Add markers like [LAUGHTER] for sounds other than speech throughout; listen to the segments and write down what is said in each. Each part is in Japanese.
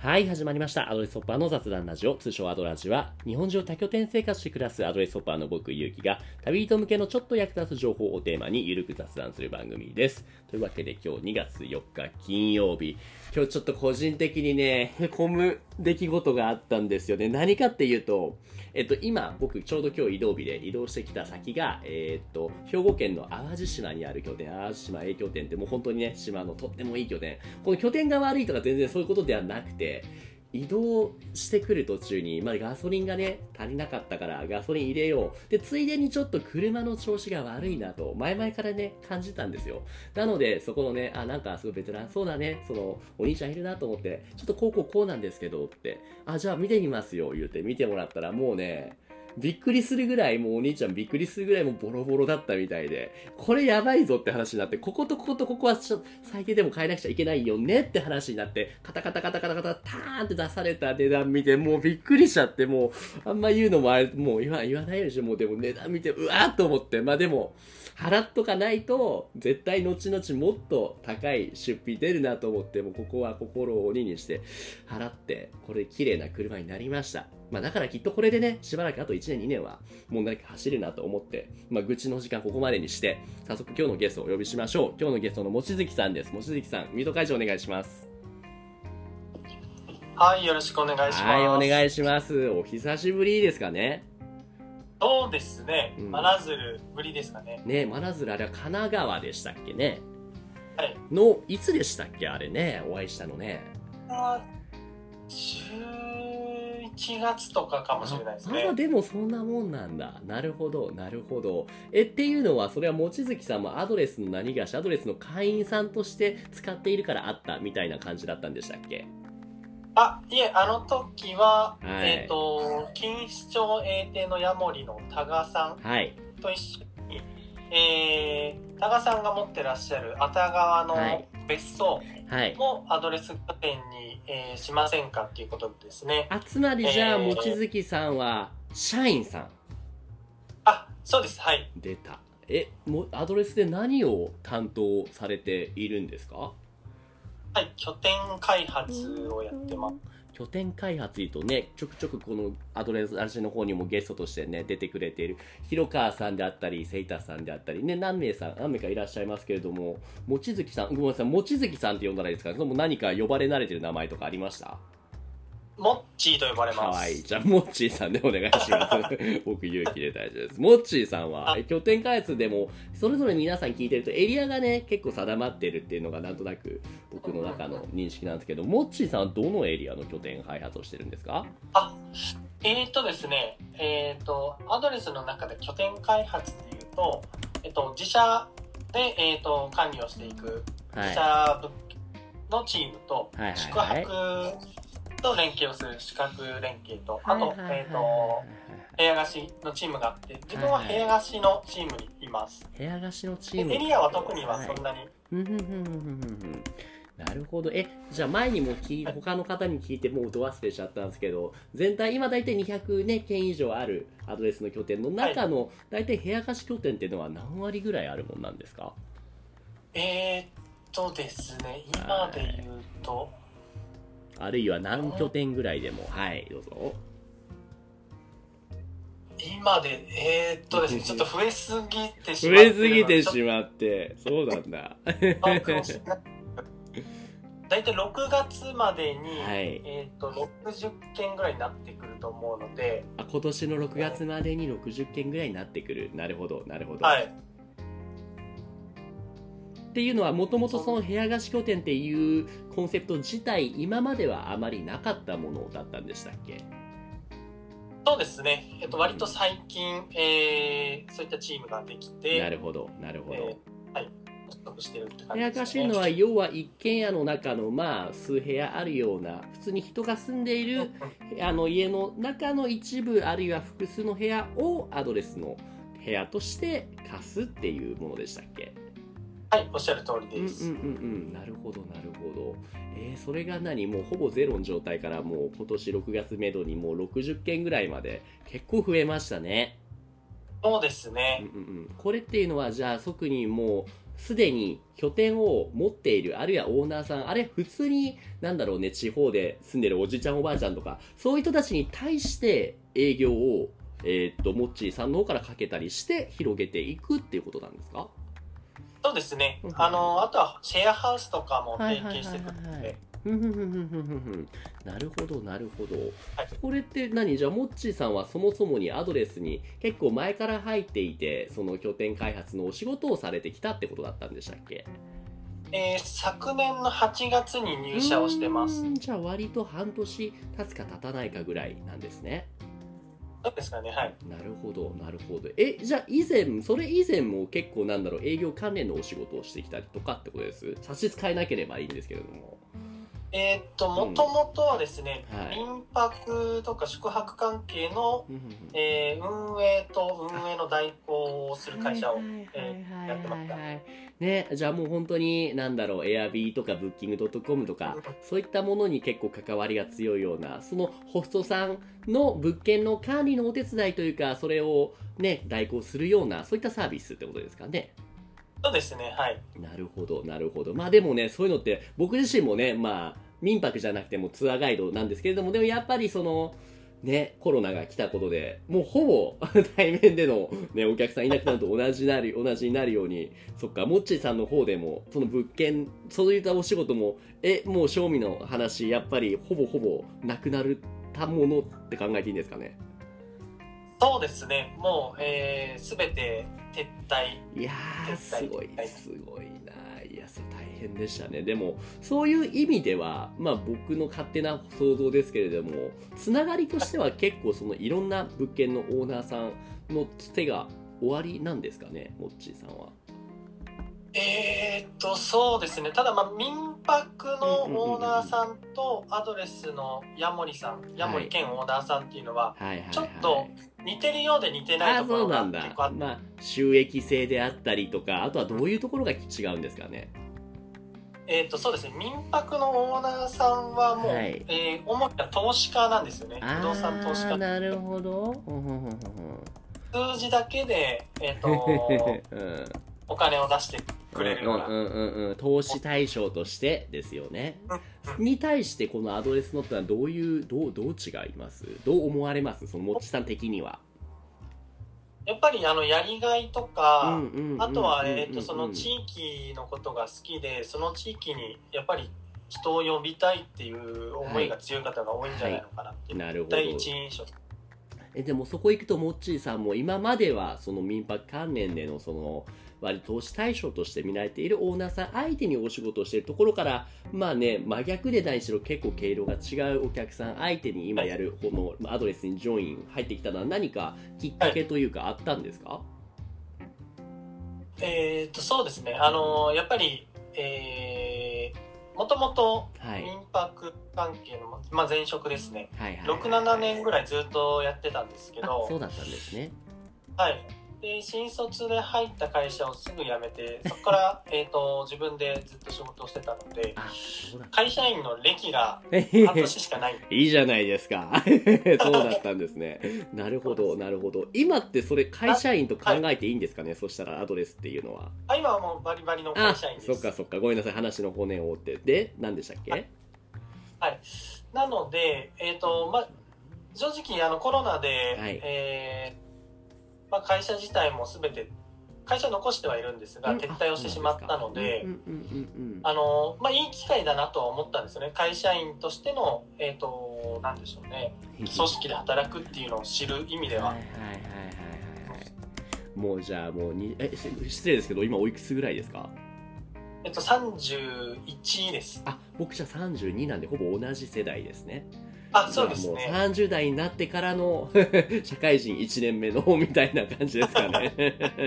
はい、始まりました。アドレスホッパーの雑談ラジオ、通称アドラジは、日本中多拠点生活して暮らすアドレスホッパーの僕、ゆうきが、旅人向けのちょっと役立つ情報をテーマにゆるく雑談する番組です。というわけで今日2月4日金曜日、今日ちょっと個人的にね、へこむ出来事があったんですよね。何かっていうと、えっと、今、僕、ちょうど今日移動日で移動してきた先が、えーっと、兵庫県の淡路島にある拠点、淡路島 A 拠点ってもう本当にね、島のとってもいい拠点。この拠点が悪いとか全然そういうことではなくて、移動してくる途中に、まあ、ガソリンがね、足りなかったからガソリン入れよう。で、ついでにちょっと車の調子が悪いなと、前々からね、感じたんですよ。なので、そこのね、あ、なんかすごいベテランそうだね、その、お兄ちゃんいるなと思って、ちょっとこうこうこうなんですけどって、あ、じゃあ見てみますよ、言うて見てもらったら、もうね、びっくりするぐらい、もうお兄ちゃんびっくりするぐらいもうボロボロだったみたいで、これやばいぞって話になって、こことこことここは最低でも変えなくちゃいけないよねって話になって、カタカタカタカタカタターンって出された値段見て、もうびっくりしちゃって、もう、あんま言うのもあれ、もう言わ言わないでしょ、もうでも値段見て、うわーっと思って、まあでも、払っとかないと、絶対後々もっと高い出費出るなと思って、もうここは心を鬼にして、払って、これ綺麗な車になりました。まあだからきっとこれでね、しばらくあと1年2年は問題なく走るなと思って、まあ愚痴の時間ここまでにして、早速今日のゲストをお呼びしましょう。今日のゲストの望月さんです。望月さん、ミート会場お願いします。はい、よろしくお願いします。はい、お願いします。お久しぶりですかね。そうですねうん。真鶴ぶりですかね。ね、真鶴あれは神奈川でしたっけね。はい。の、いつでしたっけ？あれね、お会いしたのね。あ11月とかかもしれないですねああ。でもそんなもんなんだなるほどなるほどえっていうのはそれは望月さんもアドレスの何がしアドレスの会員さんとして使っているからあったみたいな感じだったんでしたっけ？あ、いえ、あの時は、はい。えっ、と、錦糸町英帝のヤモリの多賀さんはい。と一緒に、えー、多賀さんが持ってらっしゃる熱川のはい。別荘はい。もアドレス拠点に、えーしませんかっていうことですね。あつまりじゃあえー望月さんは社員さん。あ、そうです。はい。出た。えもアドレスで何を担当されているんですか？はい、拠点開発をやってます。拠点開発とね、ちょくちょくこのアドレス私の方にもゲストとしてね、出てくれている、広川さんであったり、セイタさんであったり、ね、何名さん、何名かいらっしゃいますけれども、望月さん、ごめんなさい、望月さんって呼んだらいいですか？それとも何か呼ばれ慣れてる名前とかありました？モッチーと呼ばれかます。わいい。じゃあ、モッチーさんでお願いします。[LAUGHS] 僕、勇気で大丈夫です。モッチーさんは、拠点開発でも、それぞれ皆さん聞いてると、エリアがね、結構定まってるっていうのが、なんとなく、僕の中の認識なんですけど、モッチーさんはどのエリアの拠点開発をしてるんですか？あ、えーとですね、えーと、アドレスの中で拠点開発っていうと、えっと、自社で、えーと、管理をしていくはい。自社物のチームと、はいはいはい宿泊と連携をする宿泊連携と、あと、えーと、部屋貸しのチームがあって、自分は部屋貸しのチームにいます。部屋貸しのチでーム。エリアは特にはそんなに、なるほど。えじゃあ前にも聞い他の方に聞いてもうど忘れちゃったんですけど全体今大体200、ね、件以上あるアドレスの拠点の中の、大体部屋貸し拠点っていうのは何割ぐらいあるもんなんですか？えーとですね、今で言うと、あるいは何拠点ぐらいでも。はいどうぞ。今で、えーっとですね、[LAUGHS] ちょっと増えすぎてし増まってえすぎてしまってそうなんだ。[LAUGHS] 大体6月までに、はい。えーっと60件ぐらいになってくると思うので、あ今年の6月までに60件ぐらいになってくる。なるほどなるほど、はい、っていうのはもともとその部屋貸し拠点っていうコンセプト自体今まではあまりなかったものだったんでしたっけ？そうですね、えっと、割と最近、えーそういったチームができて、なるほどなるほど、えーはい、してるって感部屋じですね。貸しのは要は一軒家の中のまあ数部屋あるような普通に人が住んでいるあの家の中の一部あるいは複数の部屋をアドレスの部屋として貸すっていうものでしたっけ？はい、おっしゃる通りうんうんです。うんうん。なるほどなるほど。えー、それが何？もうほぼゼロの状態からもう今年6月めどにもう60件ぐらいまで結構増えましたね。そうですうんね。うんうん。これっていうのはじゃあ即にもうすでに拠点を持っている、あるいはオーナーさん、あれ普通に、なんだろうね、地方で住んでるおじちゃんおばあちゃんとか、そういう人たちに対して営業を、えーっと、モッチーさんの方からかけたりして広げていくっていうことなんですか？そうですね。うん。あの、あとはシェアハウスとかも提携してくるので、なるほどなるほど、はい。これって何？じゃあモッチーさんはそもそもにアドレスに結構前から入っていてその拠点開発のお仕事をされてきたってことだったんでしたっけ？えー昨年の8月に入社をしてます。じゃあ割と半年経つか経たないかぐらいなんですねそうですかね、はい。なるほどなるほど。えじゃあ以前それ以前も結構なんだろう営業関連のお仕事をしてきたりとかってことです？差し支えなければいいんですけれども。えーっと、もともとはですね、はい。民泊とか宿泊関係の、うんうんうん。えー運営と運営の代行をする会社をはいはいはいはいやってましたはいね、じゃあもう本当に、なんだろう、エアビーとかブッキングドットコムとか、そういったものに結構関わりが強いような、そのホストさんの物件の管理のお手伝いというか、それをね、代行するような、そういったサービスってことですかね。そうですね、はい。なるほど、なるほど。まあでもね、そういうのって、僕自身もね、まあ、民泊じゃなくてもツアーガイドなんですけれども、でもやっぱりその、ね、コロナが来たことで、もうほぼ [LAUGHS] 対面での、ね、お客さんいなくなると同じなる、同じになるように、そっか、モッチーさんの方でも、その物件、そういったお仕事も、え、もう賞味の話、やっぱりほぼほぼなくなるたものって考えていいんですかね？そうですね、もう、えー、すべて撤退。いやすごいは、いすごい変でしたね。でも、そういう意味では、まあ僕の勝手な想像ですけれども、つながりとしては結構そのいろんな物件のオーナーさんのつてが終わりなんですかね、モッチーさんは。えー、っと、そうですね、ただ、まあ、民泊のオーナーさんとアドレスのヤモリさん、ヤモリ兼オーナーさんっていうのは。ちょっと似てるようで似てないあ、ところがそうなんだ結構あ。って、まあ、収益性であったりとか、あとはどういうところが違うんですかね。えーっと、そうですね、民泊のオーナーさんはもう、はいえー主には投資家なんですよね、不動産投資家。なるほど。数字だけで、えーっと、[LAUGHS] うんお金を出してくれるような。うんうんうんうん、投資対象としてですよね。うんに対してこのアドレスノートはどういうどうどう違います？どう思われます？そのもっちさん的には。やっぱりあのやりがいとか、あとは、えー、とその地域のことが好きでその地域にやっぱり人を呼びたいっていう思いが強い方が多いんじゃないのかなっていう、なるほど。第一印象。えでもそこ行くとモッチーさんも今まではその民泊関連でのその割と投資対象として見られているオーナーさん相手にお仕事をしているところからまあね真逆でないしろ結構毛色が違うお客さん相手に今やるこのアドレスにジョイン入ってきたのは何かきっかけというかあったんですか、えっ、とそうですね。あのやっぱりえー、もともとはい、民泊関係の、まあ、前職ですね。はいはいはい67年ぐらいずっとやってたんですけあどそうだったんですね。はい。で、新卒で入った会社をすぐ辞めて、そこから、[LAUGHS] えっと、自分でずっと仕事をしてたので、会社員の歴が半年しかない。いいじゃないですか。[LAUGHS] そうだったんですね。なるほどなるほど。今ってそれ会社員と考えていいんですかね、そしたらアドレスっていうのは。あ今はもうバリバリのあ会社員です。そっかそっか。ごめんなさい。話の骨を折って。で何でしたっけ、はい。なので、えっ、と、まあ、正直、あの、コロナで、はい。えーまあ、会社自体もすべて、会社残してはいるんですが、うん。撤退をしてしまったので、あの、まあ、いい機会だなとは思ったんですよね。会社員としての、えっ、と、なんでしょうね。うん組織で働くっていうのを知る意味では、はいはいはいはいはい。はいもうじゃあもうにえし失礼ですけど今おいくつぐらいですか？えっと、31です。あ僕じゃあ32なんでほぼ同じ世代ですねあ、そうですもうね。30代になってからの [LAUGHS] 社会人1年目のみたいな感じですかね。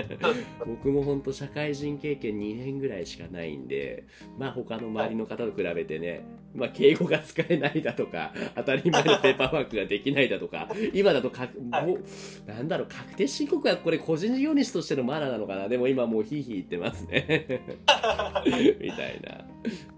[LAUGHS] 僕も本当社会人経験2年ぐらいしかないんでまあ他の周りの方と比べてね、まあ敬語が使えないだとか当たり前のペーパーワークができないだとか今だとか、はい。なんだろう確定申告はこれ個人事業主としてのマナーなのかな。でも今もうヒーヒー言ってますね [LAUGHS] みたいな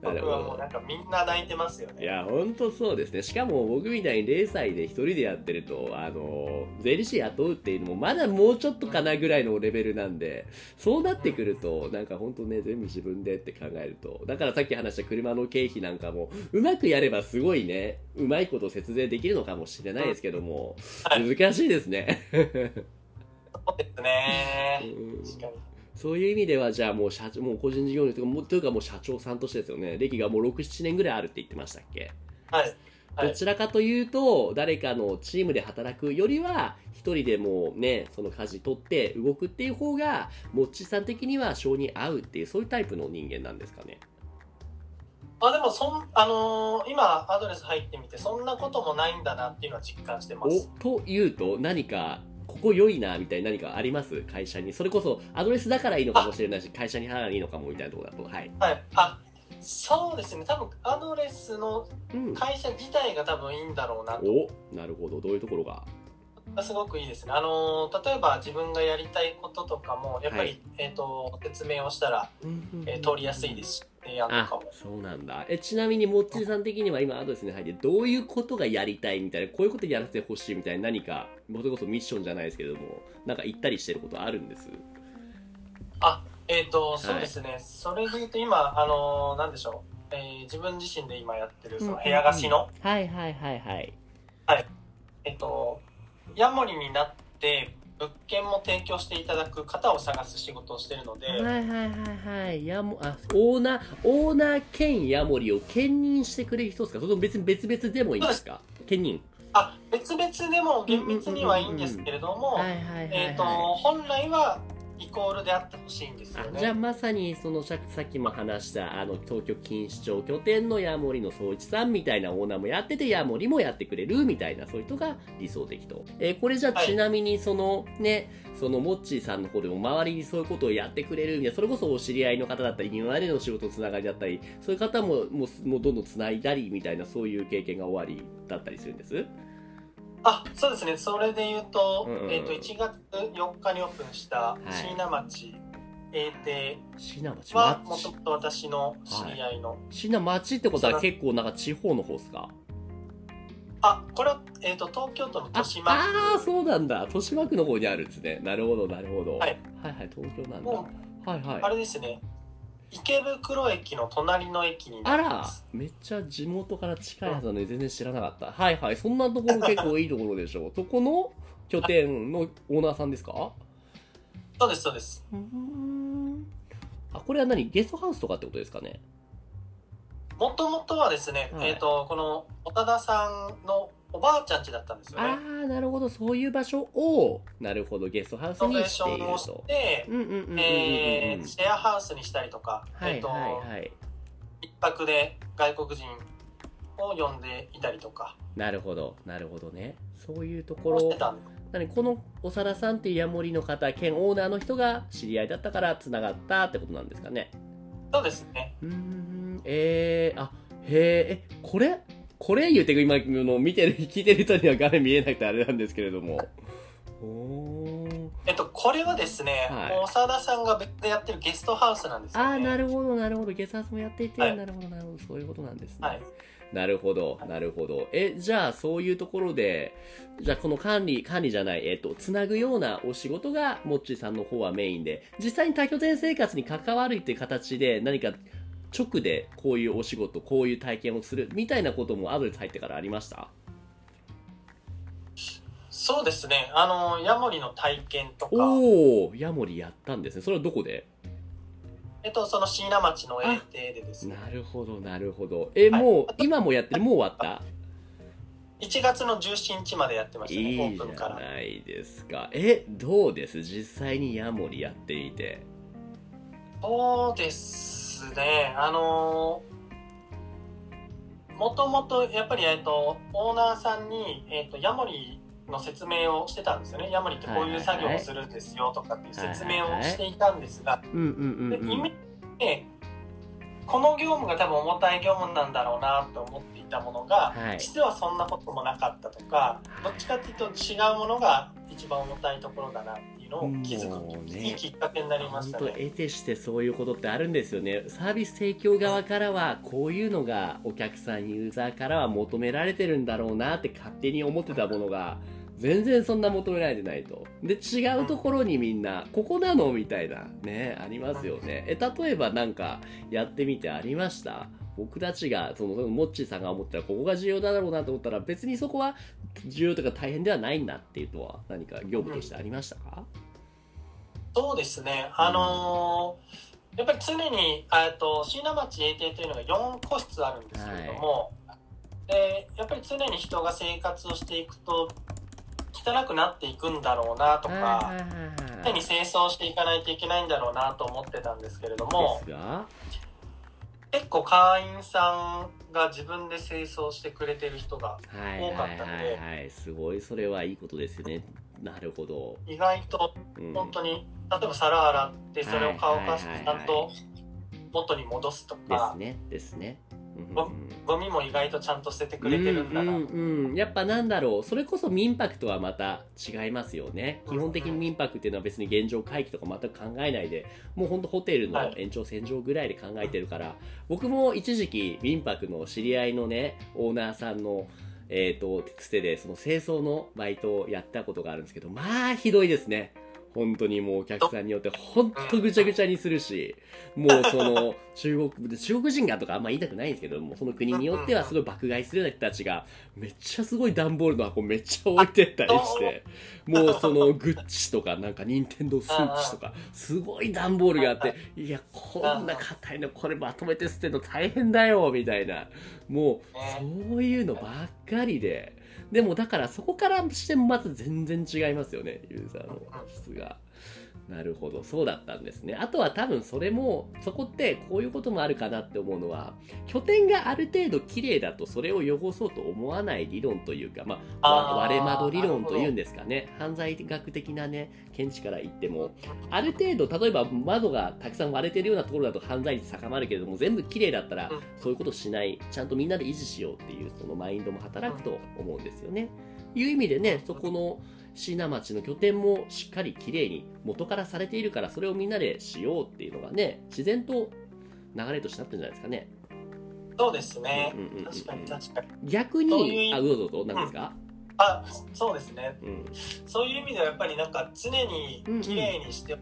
僕はもうなんかみんな泣いてますよね。いや、ほんとそうですね。しかも僕みたいに0歳で一人でやってると、あの、税理士雇うっていうのもまだもうちょっとかなぐらいのレベルなんで、そうなってくると、なんかほんとね、全部自分でって考えると、だからさっき話した車の経費なんかも、うまくやればすごいね、うまいこと節税できるのかもしれないですけども、はい難しいですね。[LAUGHS] そうですね。うん確かに。そういう意味では、じゃあもう社長、もう個人事業主というか、もうというかもう社長さんとしてですよね。歴がもう6、7年ぐらいあるって言ってましたっけ？はい。はいどちらかというと、誰かのチームで働くよりは、一人でもうね、その舵取って動くっていう方が、もっちさん的には性に合うっていう、そういうタイプの人間なんですかね？あでもそん、あのー今アドレス入ってみてそんなこともないんだなっていうのは実感してます。お、というと、何か、ここ良いな、みたいな何かあります？会社に。それこそ、アドレスだからいいのかもしれないし、会社に払ういいのかも、みたいなところだと。はい。はい。あ、そうですね。多分アドレスのうん。会社自体が多分いいんだろうなと。お、なるほど。どういうところが？すごくいいですね。あのー例えば自分がやりたいこととかもやっぱり、はいえっ、と説明をしたら、えー通りやすいですし、提案かも。そうなんだえちなみにもっちりさん的には今アドレスに入ってどういうことがやりたいみたいなこういうことやらせてほしいみたいな何かそれこそミッションじゃないですけどもなんか言ったりしてることあるんです？あ、えっ、と、そうですね。それで言うと今、あのーなんでしょう。えー自分自身で今やってるその部屋貸しの、はいはいはいはいえっ、と、ヤモリになって物件も提供していただく方を探す仕事をしてるので、はいはいはいはい。やもあオーナーオーナー兼ヤモリを兼任してくれる人ですか？それとも別に別々でもいいんですか？兼任。あ、別々でも厳密にはいいんですけれども、はいはいはい、はいえっ、と、本来はイコールであってほしいんですよね。あじゃあまさにそのささっきも話したあの東京錦糸町拠点のヤモリの総一さんみたいなオーナーもやっててヤモリもやってくれるみたいなそういう人が理想的と、えーこれじゃあはい。ちなみにそのねそのモッチーさんの方でも周りにそういうことをやってくれるみたいなそれこそお知り合いの方だったり今までの仕事つながりだったりそういう方ももうもうどんどんつないだりみたいなそういう経験が終わりだったりするんです？あ、そうですね。それで言うと、えっ、と、1月4日にオープンしたい。椎名町英邸椎名町は、もと町？もと私の知り合いの、椎名町ってことは結構なんか地方の方ですか？あ、これは、えっ、と、東京都のあ豊島。あー区そうなんだ。豊島区の方にあるんですね。なるほどなるほど、はい、はいはい東京なんだ。もはいはい。あれですね、池袋駅の隣の駅になあらります。めっちゃ地元から近いはずなのに全然知らなかった。はいはい。そんなところ結構いいところでしょう。[LAUGHS] そこの拠点のオーナーさんですか？そうです、そうです。うーん。あこれは何？ゲストハウスとかってことですかね？もともとはですね、はい。えっ、と、この岡田さんのおばあちゃん家だったんですよあね。あなるほど。そういう場所をなるほどゲストハウスにしているションをしとて、えーシェアハウスにしたりとか、えっ、と、はいはい。はい一泊で外国人を呼んでいたりとか。なるほどなるほどね。そういうところ。をしてたんで何この長田さんっていうヤモリの方兼オーナーの人が知り合いだったからつながったってことなんですかね。そうですね。うーんえー、あへーえこれこれ言うて今の見てる聞いてる人には画面見えなくてあれなんですけれども。えっと、これはですね、はい。長田さんが別でやってるゲストハウスなんですよ、ね。ああなるほどなるほど。ゲスハウスもやっていて、はい。なるほどなるほど。そういうことなんですね、はい。なるほど、なるほど。え、じゃあ、そういうところで、じゃあ、この管理、管理じゃない、えっ、と、つなぐようなお仕事が、もっちーさんの方はメインで、実際に多拠点生活に関わるっていう形で、何か、直でこういうお仕事、こういう体験をする、みたいなこともアドレス入ってからありました？そうですね。あの、ヤモリの体験とか、おー、ヤモリやったんですね。それはどこで？えっと、その椎名町の英邸でですね、なるほど、なるほど。え、はいもう、今もやってる？もう終わった？1月の17日までやってましたね、オいいじゃープンから。ないですか。え、どうです？実際にヤモリやっていて。そうですね。あのもともとやっぱり、えっと、オーナーさんに、えっと、ヤモリの説明をしてたんですよね。ヤモリってこういう作業をするんですよとかっていう説明をしていたんですが、イメージでこの業務が多分重たい業務なんだろうなと思っていたものが、はい実はそんなこともなかったとかどっちかっていうと違うものが一番重たいところだなっていういうのを気づく、ね、きっかけになりましたね。得てしてそういうことってあるんですよね。サービス提供側からはこういうのがお客さんユーザーからは求められてるんだろうなって勝手に思ってたものが全然そんな求められてないと。で違うところにみんなここなのみたいなねありますよね。え例えばなんかやってみてありました？僕たちが、その、モッチーさんが思ったら、ここが重要だろうなと思ったら、別にそこは重要とか大変ではないんだっていうのは、何か業務としてありましたか、そうですね。あのー、やっぱり常に、えっと、椎名町永定というのが4個室あるんですけれども、はい、で、やっぱり常に人が生活をしていくと、汚くなっていくんだろうなとか、常に清掃していかないといけないんだろうなと思ってたんですけれども、結構会員さんが自分で清掃してくれてる人が多かったので、はい、すごいそれはいいことですよね。なるほど。意外と本当に、うん、例えば皿洗ってそれを乾かしてちゃんと元に戻すとか、ですねですねゴミも意外とちゃんと捨ててくれてるんだな、うんうん、やっぱなんだろう。それこそ民泊とはまた違いますよね。基本的に民泊っていうのは別に現状回帰とか全く考えないでもうほんとホテルの延長線上ぐらいで考えてるから、はい、僕も一時期民泊の知り合いのねオーナーさんのえっ、ー、と、つてで、その清掃のバイトをやったことがあるんですけど、まあ、ひどいですね。本当にもうお客さんによって本当ぐちゃぐちゃにするし、もうその中国、中国人がとかあんま言いたくないんですけども、その国によってはすごい爆買いするような人たちが、めっちゃすごい段ボールの箱めっちゃ置いてったりして、もうそのグッチとかなんか任天堂スイッチとか、すごい段ボールがあって、いや、こんな硬いのこれまとめて捨てるの大変だよ、みたいな。もう、そういうのばっかりで、でもだからそこからしてもまず全然違いますよね、ユーザーの質が。なるほど、そうだったんですね。あとは多分それも、そこってこういうこともあるかなって思うのは、拠点がある程度綺麗だとそれを汚そうと思わない理論というか、まあ、割れ窓理論というんですかね。犯罪学的なね、見地から言っても、ある程度、例えば窓がたくさん割れてるようなところだと犯罪率高まるけれども、全部綺麗だったら、そういうことしない、ちゃんとみんなで維持しようっていう、そのマインドも働くと思うんですよね。いう意味でね、そこの、椎名町の拠点もしっかりきれいに元からされているからそれをみんなでしようっていうのがね自然と流れとしてなってるんじゃないですかね。そうですね、うんうんうん、確かに確かに。逆にあどうぞどう何ですか、うん、あそうですね、うん、そういう意味ではやっぱりなんか常にきれいにして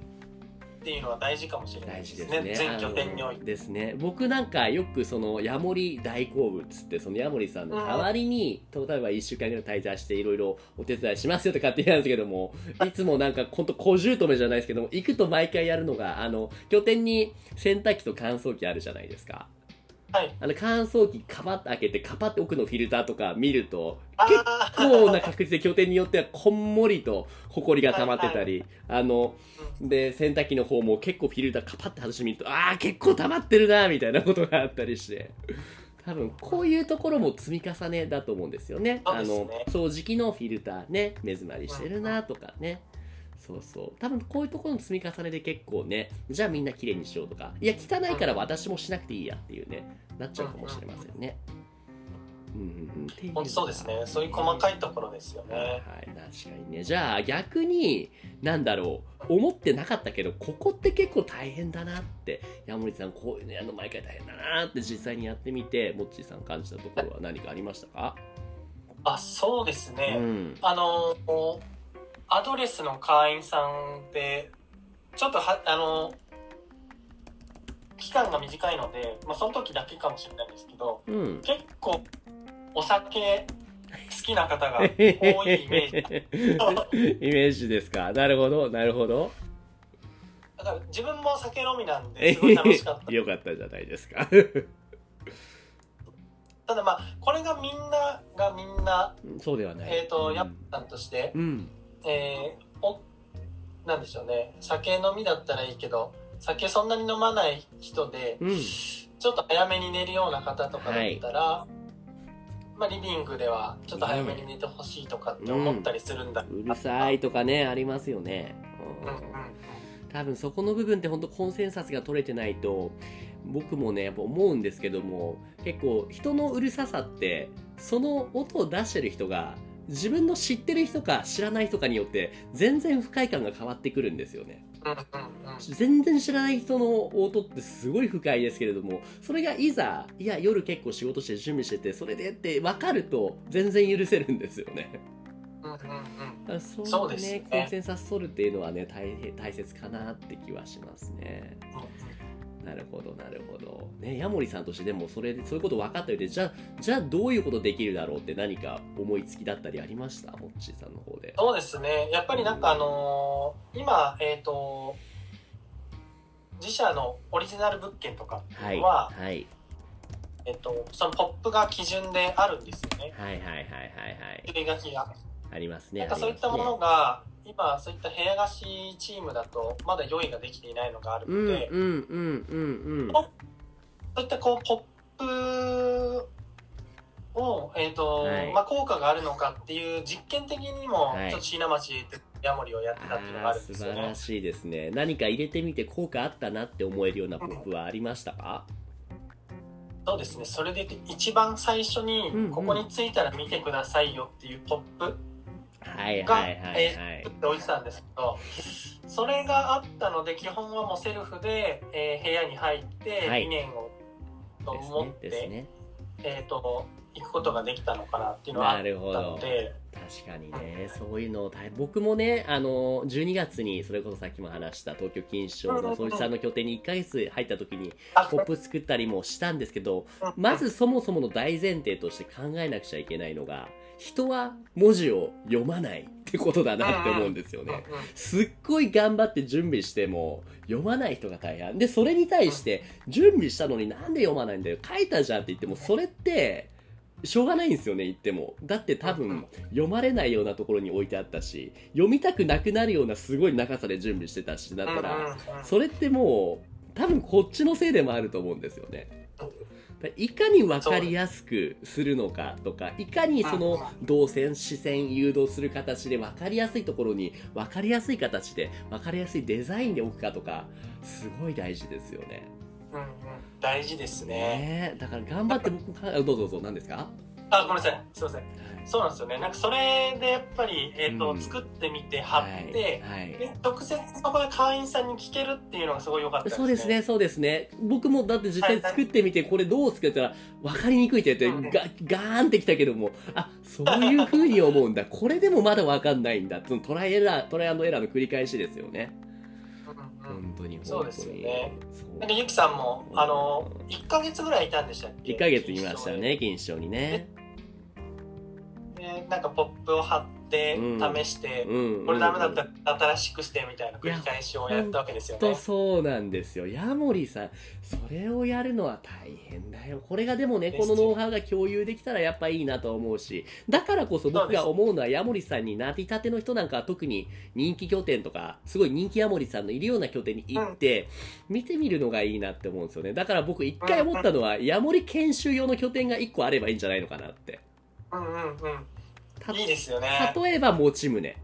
っていうのは大事かもしれないですね。すね全拠点において。ですね。僕なんかよくそのヤモリ大好物ってそのヤモリさんの代わりに、うん、例えば1週間ぐらい滞在していろいろお手伝いしますよとかって言うんですけども、[LAUGHS] いつもなんかほんと小姑じゃないですけども、行くと毎回やるのが、あの、拠点に洗濯機と乾燥機あるじゃないですか。はい、あの乾燥機カパッと開けてカパッと奥のフィルターとか見ると結構な確率で拠点によってはこんもりとホコリが溜まってたり、はいはい、あの、で洗濯機の方も結構フィルターカパッと外してみるとああ結構溜まってるなみたいなことがあったりして。多分こういうところも積み重ねだと思うんですよね。ね。あの掃除機のフィルターね目詰まりしてるなとかね。そうそう。多分こういうところの積み重ねで結構ねじゃあみんな綺麗にしようとか。いや汚いから私もしなくていいやっていうねなっちゃうかもしれませんね。うんうんうん、そうですね。そういう細かいところですよね。はい、確かにね。じゃあ逆になんだろう。思ってなかったけどここって結構大変だなって。山森さんこういうのやるの毎回大変だなって実際にやってみてもっちーさん感じたところは何かありましたか？あそうですね、うん、あのアドレスの会員さんでちょっとはあの期間が短いので、まあ、その時だけかもしれないんですけど、うん、結構お酒好きな方が多いイメージ [LAUGHS] イメージですか？なるほどなるほど。だから自分も酒飲みなんで [LAUGHS] すごい楽しかった。よかったじゃないですか。[LAUGHS] ただまあこれがみんながみんなそうではない。えっ、ー、と、うん、やったんとして、うんえー、おなんでしょうね。酒飲みだったらいいけど酒そんなに飲まない人で、うん、ちょっと早めに寝るような方とかだったら、はい、まあ、リビングではちょっと早めに寝てほしいとかって思ったりするんだ、うん、うるさいとかねありますよね、うん、うん、多分そこの部分って本当コンセンサスが取れてないと僕もねやっぱ思うんですけども結構人のうるささってその音を出してる人が自分の知ってる人か知らない人かによって全然不快感が変わってくるんですよね。全然知らない人の音ってすごい不快ですけれどもそれがいざいや夜結構仕事して準備しててそれでって分かると全然許せるんですよね。うんうんうんだからそうねですねコンセンサス取るっていうのはね大変大切かなって気はしますね。なるほどなるほど。ねヤモリさんとしてでもそれでそういうこと分かったようでじゃあじゃあどういうことできるだろうって何か思いつきだったりありました？モッチーさんの方で。そうですねやっぱりなんかあのー今えっ、と自社のオリジナル物件とかはいは、はいえっとそのポップが基準であるんですよねはいはいはいはいはい注意書きがありますね。なんかそういったものが、今そういった部屋貸しチームだとまだ用意ができていないのがあるうんうんので、うんうんうん。そういったこうポップを、えーとはい。まあ、効果があるのかっていう実験的にも、はい。ちょっと椎名町でヤモリをやってたっていうのがあるんですよね。晴ら。しいですね。何か入れてみて効果あったなって思えるようなポップはありましたか、そうですね。それで一番最初にうんうん。ここに着いたら見てくださいよっていうポップはいが、はいはいはい。えー作っておいてたんですけどそれがあったので基本はもうセルフで、えー部屋に入ってはい。理念をですね持って、ですね。えー、と行くことができたのかなっていうのはあなったの。で確かにね、そういうの大僕もね、あの、12月に、それこそさっきも話した東京錦糸町の総一さんの拠点に1ヶ月入った時に、あポップ作ったりもしたんですけど、まずそもそもの大前提として考えなくちゃいけないのが、人は文字を読まないってことだなって思うんですよね。すっごい頑張って準備しても読まない人が大半。でそれに対して準備したのになんで読まないんだよ書いたじゃんって言ってもそれってしょうがないんですよね言っても。だって多分読まれないようなところに置いてあったし読みたくなくなるようなすごい長さで準備してたしだったらうんそれってもう多分こっちのせいでもあると思うんですよねいかに分かりやすくするのかとかいかにその動線視線誘導する形で分かりやすいところに分かりやすい形で分かりやすいデザインで置くかとかすごい大事ですよね。うんうん。大事ですね。ねえ。だから頑張って僕かどうぞどうぞ何ですか？あ、ごめんなさい。すいません。そうなんですよね。なんかそれでやっぱり、えっ、と、うん作ってみて貼って、はい、はいで直接そこで会員さんに聞けるっていうのがすごい良かったですね。そうです。ね、そうですね。僕もだって実際作ってみて、これどう作ったら分かりにくいって言って、ガガーンってきたけども、あ、そういう風に思うんだ。これでもまだ分かんないんだ。そのトライエラー、トライアンドエラーの繰り返しですよね。本当に、そうですよねなんかゆきさんも、あの、1ヶ月ぐらいいたんでしたっけ？1ヶ月いました。ね、錦糸町にね。で、なんかポップを貼ってうん、試して、うん。これダメだったら新しくしてみたいな繰り返しをやったわけですよとね。そうなんですよ。ヤモリさん、それをやるのは大変だよ。これがでもね、このノウハウが共有できたらやっぱいいなと思うし、だからこそ僕が思うのは、ヤモリさんになりたての人なんかは特に人気拠点とか、すごい人気ヤモリさんのいるような拠点に行って、見てみるのがいいなって思うんですよね。だから僕一回思ったのは、ヤモリ研修用の拠点が一個あればいいんじゃないのかなって。うんうんうん。たいいですよね。例えば、持ち胸。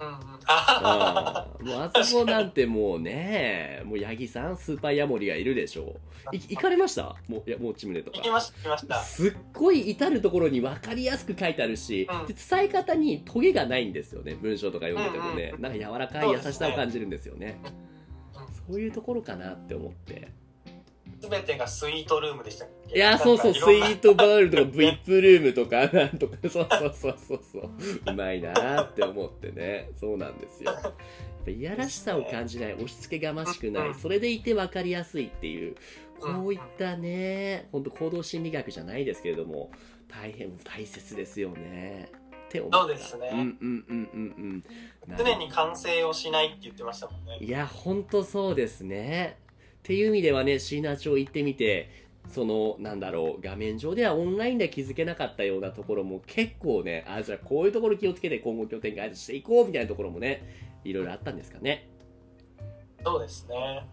うんうん。あうんもうあそこなんてもうね、もう八木さん、スーパーヤモリがいるでしょう。い行かれました？もう、いや、もうチムネとか行き。ました、行きました。すっごい至るところに分かりやすく書いてあるし、うんで伝え方にトゲがないんですよね。文章とか読んでてもね。うんうんなんか柔らかい優しさを感じるんですよね。うんそういうところかなって思って。すべてがスイートルームでしたっけ？いや、そうそう、スイートバールとか VIP ルームとか、なんとか、そうそうそうそうそう。うまいなーって思ってね。そうなんですよ。いやらしさを感じない、押し付けがましくない、それでいて分かりやすいっていう、こういったね、本当行動心理学じゃないですけれども、大変大切ですよね。って思ったそうですねうんうんうんうんうん。常に完成をしないって言ってましたもんね。いや、ほんとそうですね。っていう意味ではね、椎名町行ってみて、その、なんだろう、画面上ではオンラインでは気づけなかったようなところも結構ね、あ、じゃあこういうところ気をつけて今後拠点開発していこうみたいなところもね、いろいろあったんですかね。そうですね。なる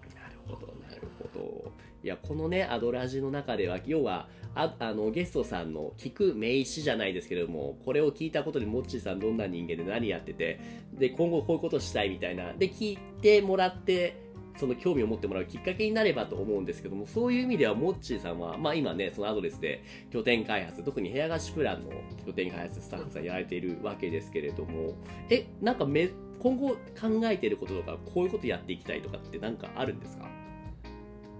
ほど、なるほど。いや、このね、アドラジの中では、要は、ああのゲストさんの聞く名詞じゃないですけれども、これを聞いたことで、モッチーさんどんな人間で何やってて、で、今後こういうことしたいみたいな、で、聞いてもらって、その興味を持ってもらうきっかけになればと思うんですけども、そういう意味では、モッチーさんは、まあ今ね、そのアドレスで拠点開発、特に部屋貸しプランの拠点開発スタッフさんやられているわけですけれども、え、なんかめ、今後考えていることとか、こういうことやっていきたいとかってなんかあるんですか？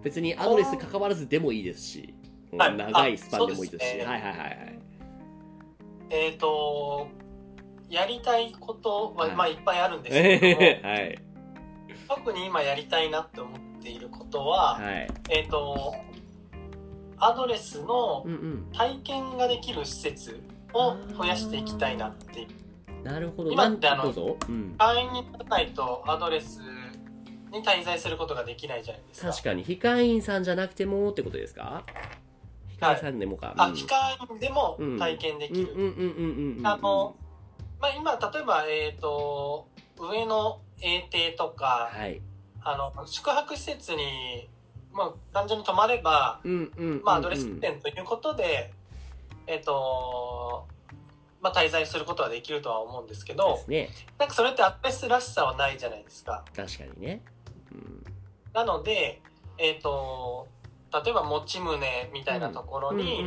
別にアドレス関わらずでもいいですし、はい。長いスパンでもいいですし、すね。はいはいはいはい。えっ、と、やりたいことは、はい。まあいっぱいあるんですけれども、[LAUGHS] はい。特に今やりたいなって思っていることは、はい。えっ、と、アドレスの。体験ができる施設を増やしていきたいなっていう。なるほど。今ってあのどうん。会員にならないとアドレスに滞在することができないじゃないですか。確かに、非会員さんじゃなくてもってことですか？非会員さんでもか。あ、うん非会員でも体験できる。うんうんうんうんうん。あの、まあ、今、例えば、えっ、と、上の英邸とか、はい。あの、宿泊施設に、まあ、単純に泊まれば、うんうんうんうん。まあ、アドレス店ということで、えっ、と、まあ、滞在することはできるとは思うんですけでど、すね。なんかそれってアドレスらしさはないじゃないですか。確かにね。うんなので、えっ、と、例えば持ち棟みたいなところに、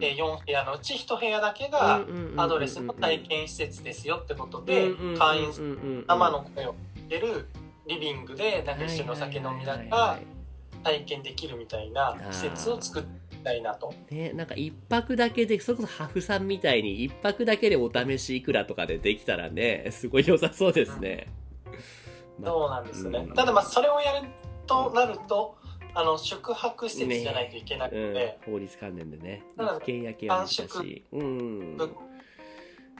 えー4部屋のうち1部屋だけがアドレスの体験施設ですよってことで、会員員生の声を聞けるリビングでなんか一緒にお酒飲みながら体験できるみたいな施設を作りたいなと。ね、なんか一泊だけで、それこそハフさんみたいに一泊だけでお試しいくらとかでできたらね、すごい良さそうですね。まあそうなんですね。うん。ただまあそれをやるとなると、あの宿泊施設じゃないといけなくて、うん、法律関連でね。ただ一軒家系は難し。短縮いうん。ぶ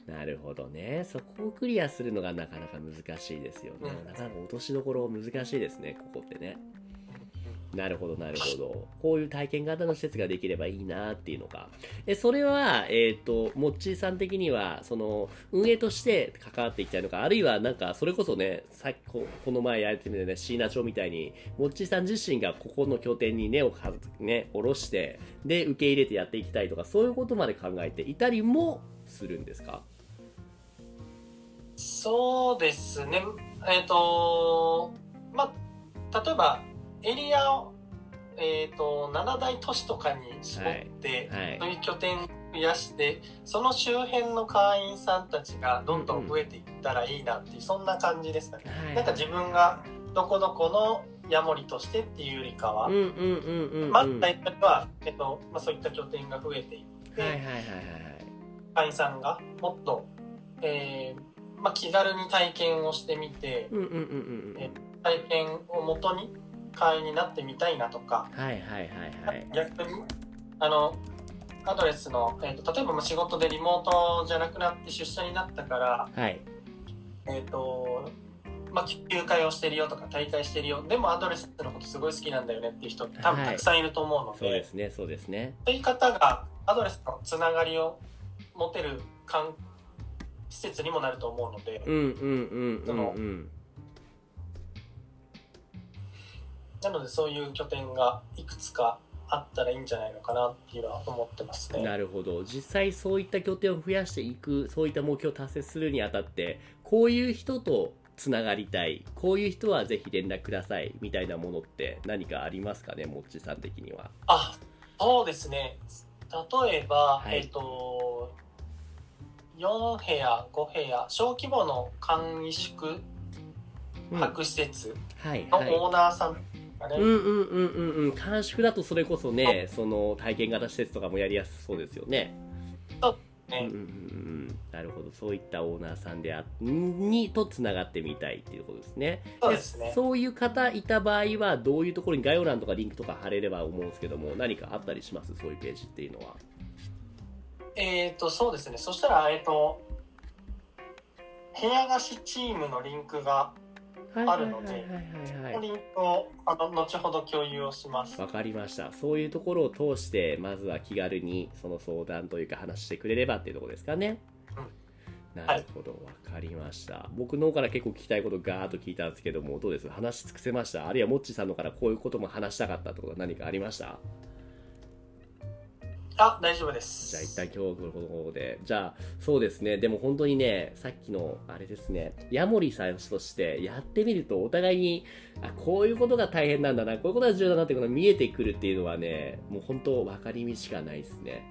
なるほどね。そこをクリアするのがなかなか難しいですよね、うん。なかなか落としどころ難しいですねここってねなるほどなるほど。こういう体験型の施設ができればいいなっていうのか。えそれはえっ、とモッチーさん的にはその運営として関わっていきたいのかあるいはなんかそれこそねさっきここの前やれてみてね椎名町みたいにモッチーさん自身がここの拠点に根をかね下ろしてで受け入れてやっていきたいとかそういうことまで考えていたりもするんですか？そうですね。えっ、と、まあ、例えばエリアを、えっ、と、7大都市とかに絞って、はい。そういう拠点増やして、その周辺の会員さんたちがどんどん増えていったらいいなっていう、そんな感じですかね。はい。なんか自分がどこどこのヤモリとしてっていうよりかは、うんうんうんうんうん。まず最初は、えっとまあ、そういった拠点が増えていって、はいはいはい会員さんがもっと、えーまあ、気軽に体験をしてみてうんうんうんうん体験をもとに会員になってみたいなとか。はいはいはいはい。逆にあのアドレスの、えー、と例えばまあ仕事でリモートじゃなくなって出社になったから、はい。えーとまあ、休会をしてるよとか大会してるよ。でもアドレスのことすごい好きなんだよねっていう人多分はいたくさんいると思うので,、そうですねそうですね。そういう方がアドレスのつながりを持てる関施設にもなると思うので、うんうんうんうんうんなのでそういう拠点がいくつかあったらいいんじゃないのかなっていうのは思ってますね。なるほど。実際そういった拠点を増やしていくそういった目標を達成するにあたってこういう人とつながりたい。こういう人はぜひ連絡くださいみたいなものって何かありますかね？もっちさん的には。あそうですね。例えば、はい。えっ、と4部屋5部屋小規模の簡易宿うん。泊施設はいのはい。オーナーさんがね、うんうんうんうんうん。短縮だとそれこそねその体験型施設とかもやりやすそうですよね。ね。うんうんうんうん。なるほど。そういったオーナーさんであにとつながってみたいっていうことですね。そうですね。そういう方いた場合はどういうところに概要欄とかリンクとか貼れれば思うんですけども何かあったりします？そういうページっていうのは。えっ、とそうですね。そしたらえっ、と部屋貸しチームのリンクがあるのではいはいはい。はいはいリンクをあの後ほど共有をします。わかりました。そういうところを通してまずは気軽にその相談というか話してくれればっていうところですかね、なるほど。わかりました。僕の方から結構聞きたいことガーッと聞いたんですけどもどうです？話し尽くせました？あるいはもっちさんのからこういうことも話したかったってことは何かありました？あ、大丈夫です。じゃあ一旦今日この方で。じゃあ、そうですね。でも本当にね、さっきの、あれですね、ヤモリさんとしてやってみると、お互いに、あ、こういうことが大変なんだな、こういうことが重要だなってことが見えてくるっていうのはね、もう本当分かりみしかないですね。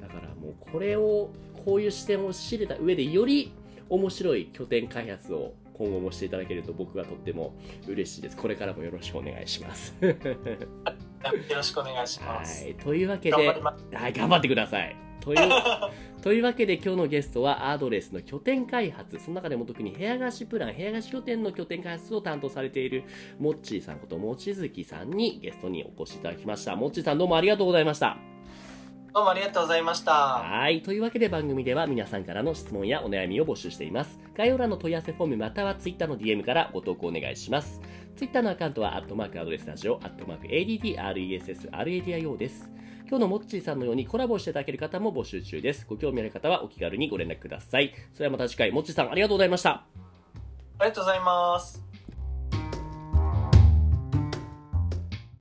だからもうこれを、こういう視点を知れた上で、より面白い拠点開発を今後もしていただけると僕はとっても嬉しいです。これからもよろしくお願いします。よろしくお願いします。はい。というわけで。はい、頑張ってください。という [LAUGHS] というわけで今日のゲストはアドレスの拠点開発その中でも特に部屋貸しプラン部屋貸し拠点の拠点開発を担当されているモッチーさんこと望月さんにゲストにお越しいただきましたモッチーさんどうもありがとうございましたどうもありがとうございました。はい。というわけで番組では皆さんからの質問やお悩みを募集しています。概要欄の問い合わせフォームまたは Twitter の DM からご投稿お願いします。Twitter のアカウントは、アットマークアドレスラジオ、アットマーク ADDRESSRADIO です。今日のモッチーさんのようにコラボしていただける方も募集中です。ご興味ある方はお気軽にご連絡ください。それではまた次回、モッチーさんありがとうございました。ありがとうございます。